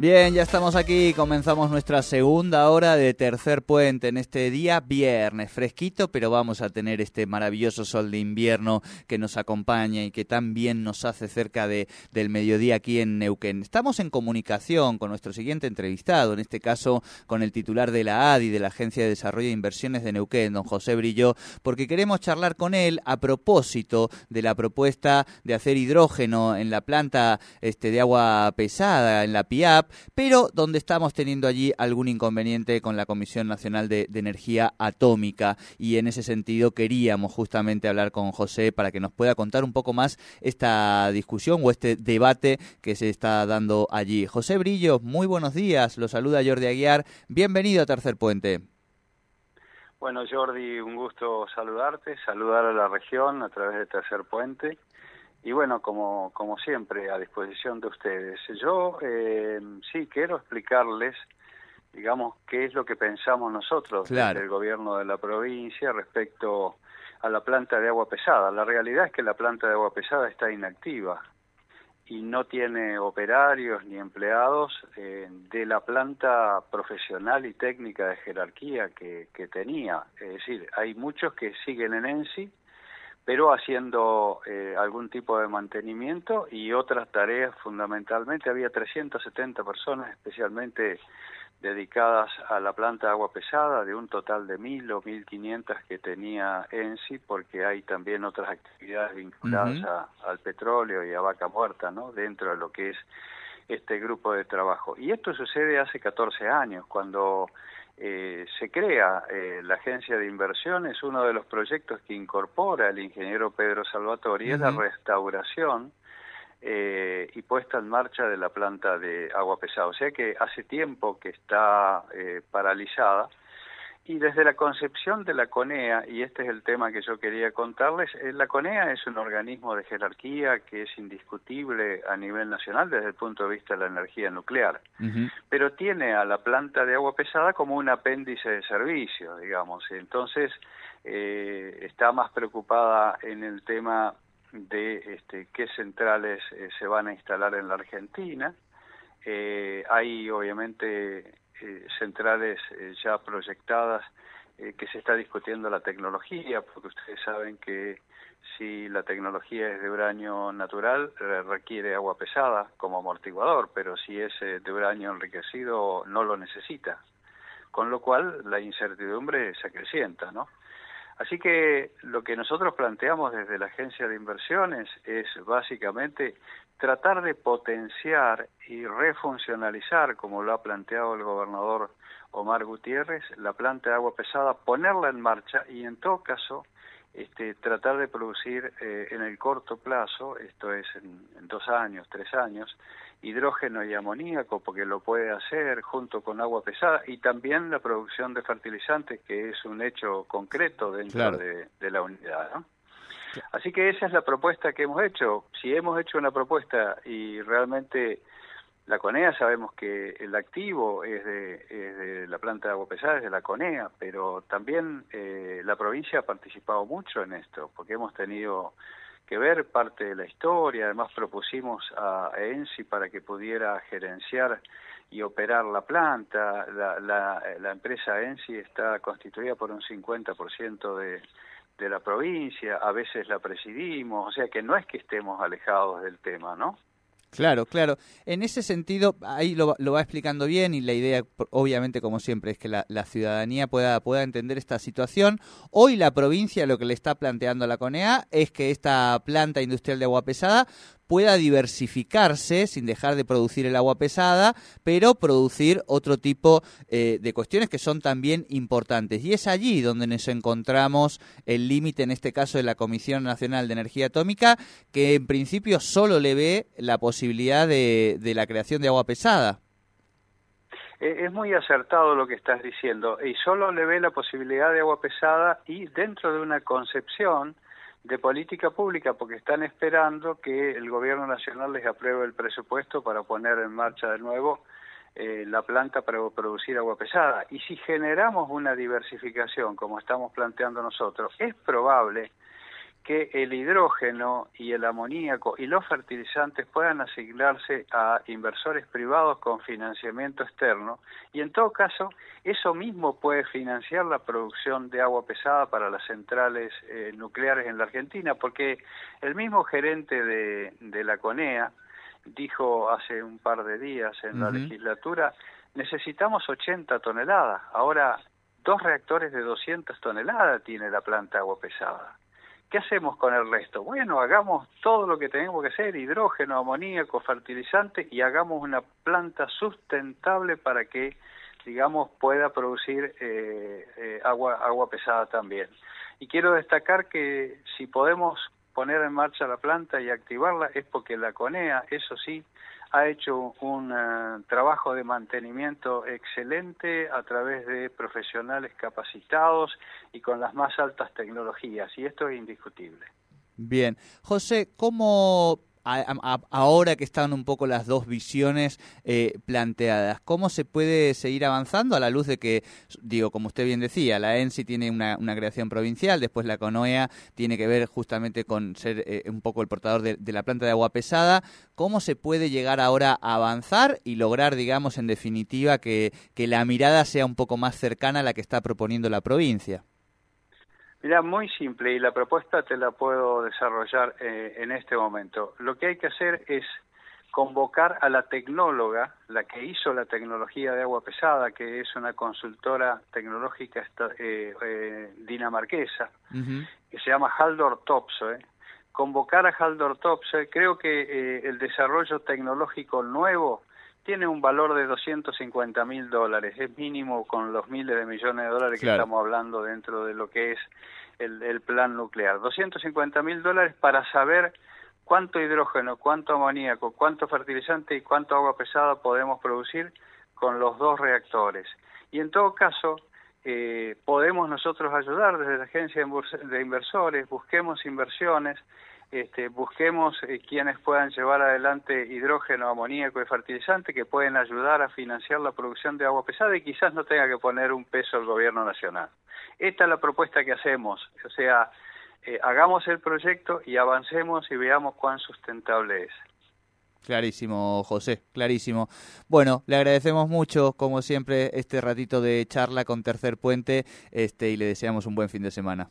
Bien, ya estamos aquí, comenzamos nuestra segunda hora de tercer puente en este día viernes, fresquito, pero vamos a tener este maravilloso sol de invierno que nos acompaña y que también nos hace cerca de, del mediodía aquí en Neuquén. Estamos en comunicación con nuestro siguiente entrevistado, en este caso con el titular de la ADI, de la Agencia de Desarrollo de Inversiones de Neuquén, don José Brillo, porque queremos charlar con él a propósito de la propuesta de hacer hidrógeno en la planta este, de agua pesada, en la PIAP, pero donde estamos teniendo allí algún inconveniente con la Comisión Nacional de, Energía Atómica y en ese sentido queríamos justamente hablar con José para que nos pueda contar un poco más esta discusión o este debate que se está dando allí. José Brillo, muy buenos días, lo saluda Jordi Aguiar, bienvenido a Tercer Puente. Bueno, Jordi, un gusto saludarte, saludar a la región a través de Tercer Puente y bueno, como, como siempre, a disposición de ustedes. Yo eh, sí quiero explicarles, digamos, qué es lo que pensamos nosotros del gobierno de la provincia respecto a la planta de agua pesada. La realidad es que la planta de agua pesada está inactiva y no tiene operarios ni empleados eh, de la planta profesional y técnica de jerarquía que, que tenía. Es decir, hay muchos que siguen en ENSI, pero haciendo eh, algún tipo de mantenimiento y otras tareas fundamentalmente. Había 370 personas especialmente dedicadas a la planta de agua pesada, de un total de 1.000 o 1.500 que tenía ENSI, porque hay también otras actividades vinculadas al petróleo y a vaca muerta, ¿no? Dentro de lo que es este grupo de trabajo. Y esto sucede hace 14 años, cuando eh, se crea eh, la agencia de inversiones, uno de los proyectos que incorpora el ingeniero Pedro Salvatori es la restauración eh, y puesta en marcha de la planta de agua pesada. O sea que hace tiempo que está paralizada y desde la concepción de la CONEA, y este es el tema que yo quería contarles, eh, la CONEA es un organismo de jerarquía que es indiscutible a nivel nacional desde el punto de vista de la energía nuclear, pero tiene a la planta de agua pesada como un apéndice de servicio, digamos, entonces eh, está más preocupada en el tema de este, qué centrales eh, se van a instalar en la Argentina, hay obviamente eh, centrales eh, ya proyectadas eh, que se está discutiendo la tecnología, porque ustedes saben que si la tecnología es de uranio natural, requiere agua pesada como amortiguador, pero si es de uranio enriquecido, no lo necesita. Con lo cual, la incertidumbre se acrecienta, ¿no? Así que lo que nosotros planteamos desde la agencia de inversiones es básicamente tratar de potenciar y refuncionalizar, como lo ha planteado el gobernador Omar Gutiérrez, la planta de agua pesada, ponerla en marcha y en todo caso este, tratar de producir eh, en el corto plazo, esto es en, dos años, tres años, hidrógeno y amoníaco, porque lo puede hacer junto con agua pesada, y también la producción de fertilizantes, que es un hecho concreto dentro de, de, la unidad. ¿no? Así que esa es la propuesta que hemos hecho. Si hemos hecho una propuesta y realmente la CONEA sabemos que el activo es de, la planta de agua pesada, es de la CONEA, pero también eh, la provincia ha participado mucho en esto, porque hemos tenido que ver parte de la historia, además propusimos a ENSI para que pudiera gerenciar y operar la planta, la, la, la empresa ENSI está constituida por un 50% de de la provincia, a veces la presidimos, o sea que no es que estemos alejados del tema, ¿no? Claro, claro. En ese sentido, ahí lo, va explicando bien y la idea, obviamente, como siempre, es que la, ciudadanía pueda, pueda entender esta situación. Hoy la provincia lo que le está planteando a la CONEA es que esta planta industrial de agua pesada pueda diversificarse sin dejar de producir el agua pesada, pero producir otro tipo eh, de cuestiones que son también importantes. Y es allí donde nos encontramos el límite, en este caso de la Comisión Nacional de Energía Atómica, que en principio solo le ve la posibilidad de, de la creación de agua pesada. Eh, es muy acertado lo que estás diciendo y solo le ve la posibilidad de agua pesada y dentro de una concepción de política pública porque están esperando que el gobierno nacional les apruebe el presupuesto para poner en marcha de nuevo eh, la planta para producir agua pesada. Y si generamos una diversificación como estamos planteando nosotros, es probable que el hidrógeno y el amoníaco y los fertilizantes puedan asignarse a inversores privados con financiamiento externo y en todo caso eso mismo puede financiar la producción de agua pesada para las centrales eh, nucleares en la Argentina porque el mismo gerente de, de la CONEA dijo hace un par de días en la legislatura necesitamos 80 toneladas. Ahora dos reactores de 200 toneladas tiene la planta agua pesada ¿Qué hacemos con el resto? Bueno, hagamos todo lo que tenemos que hacer, hidrógeno, amoníaco, fertilizante, y hagamos una planta sustentable para que, digamos, pueda producir eh, eh, agua, agua pesada también. Y quiero destacar que si podemos poner en marcha la planta y activarla es porque la CONEA, eso sí, ha hecho un eh, trabajo de mantenimiento excelente a través de profesionales capacitados y con las más altas tecnologías, y esto es indiscutible. Bien, José, ¿cómo ahora que están un poco las dos visiones eh, planteadas, ¿cómo se puede seguir avanzando a la luz de que, digo, como usted bien decía, la ENSI tiene una, creación provincial, después la CONOEA tiene que ver justamente con ser eh, un poco el portador de, la planta de agua pesada, ¿cómo se puede llegar ahora a avanzar y lograr, digamos, en definitiva, que la mirada sea un poco más cercana a la que está proponiendo la provincia? Mira, muy simple y la propuesta te la puedo desarrollar eh, en este momento. Lo que hay que hacer es convocar a la tecnóloga, la que hizo la tecnología de agua pesada, que es una consultora tecnológica eh, eh, dinamarquesa, que se llama Haldor Topsoe. Convocar a Haldor Topsoe, creo que el desarrollo tecnológico nuevo tiene un valor de 250 mil dólares, es mínimo con los miles de millones de dólares que estamos hablando dentro de lo que es el, plan nuclear. 250 mil dólares para saber cuánto hidrógeno, cuánto amoníaco, cuánto fertilizante y cuánto agua pesada podemos producir con los dos reactores. Y en todo caso, eh, podemos nosotros ayudar desde la agencia de inversores, busquemos inversiones, este, busquemos eh, quienes puedan llevar adelante hidrógeno, amoníaco y fertilizante que pueden ayudar a financiar la producción de agua pesada y quizás no tenga que poner un peso el gobierno nacional. Esta es la propuesta que hacemos, o sea, eh, hagamos el proyecto y avancemos y veamos cuán sustentable es. Clarísimo, José, clarísimo. Bueno, le agradecemos mucho, como siempre, este ratito de charla con Tercer Puente este, y le deseamos un buen fin de semana.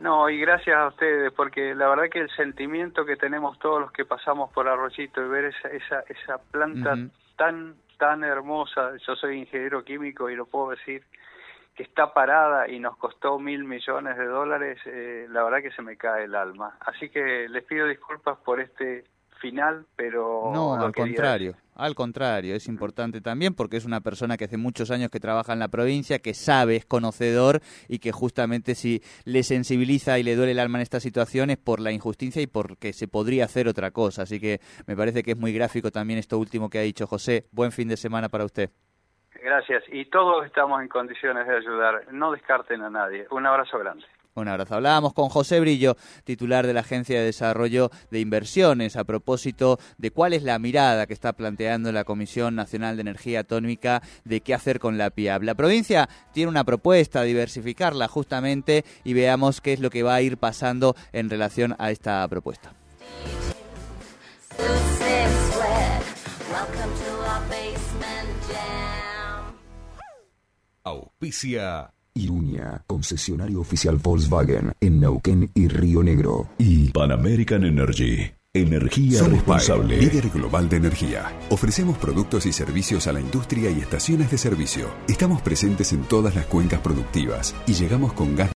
No, y gracias a ustedes, porque la verdad que el sentimiento que tenemos todos los que pasamos por Arroyito y ver esa, esa, esa planta tan, tan hermosa, yo soy ingeniero químico y lo puedo decir, que está parada y nos costó mil millones de dólares, eh, la verdad que se me cae el alma. Así que les pido disculpas por este final, pero... No, al contrario, al contrario, es importante también porque es una persona que hace muchos años que trabaja en la provincia, que sabe, es conocedor y que justamente si le sensibiliza y le duele el alma en estas situaciones por la injusticia y porque se podría hacer otra cosa. Así que me parece que es muy gráfico también esto último que ha dicho José. Buen fin de semana para usted. Gracias. Y todos estamos en condiciones de ayudar. No descarten a nadie. Un abrazo grande. Un abrazo. Hablábamos con José Brillo, titular de la Agencia de Desarrollo de Inversiones, a propósito de cuál es la mirada que está planteando la Comisión Nacional de Energía Atómica de qué hacer con la PIAB. La provincia tiene una propuesta, diversificarla justamente, y veamos qué es lo que va a ir pasando en relación a esta propuesta. Auspicia Concesionario oficial Volkswagen en Neuquén y Río Negro. Y Pan American Energy. Energía responsable. líder global de energía. Ofrecemos productos y servicios a la industria y estaciones de servicio. Estamos presentes en todas las cuencas productivas y llegamos con gas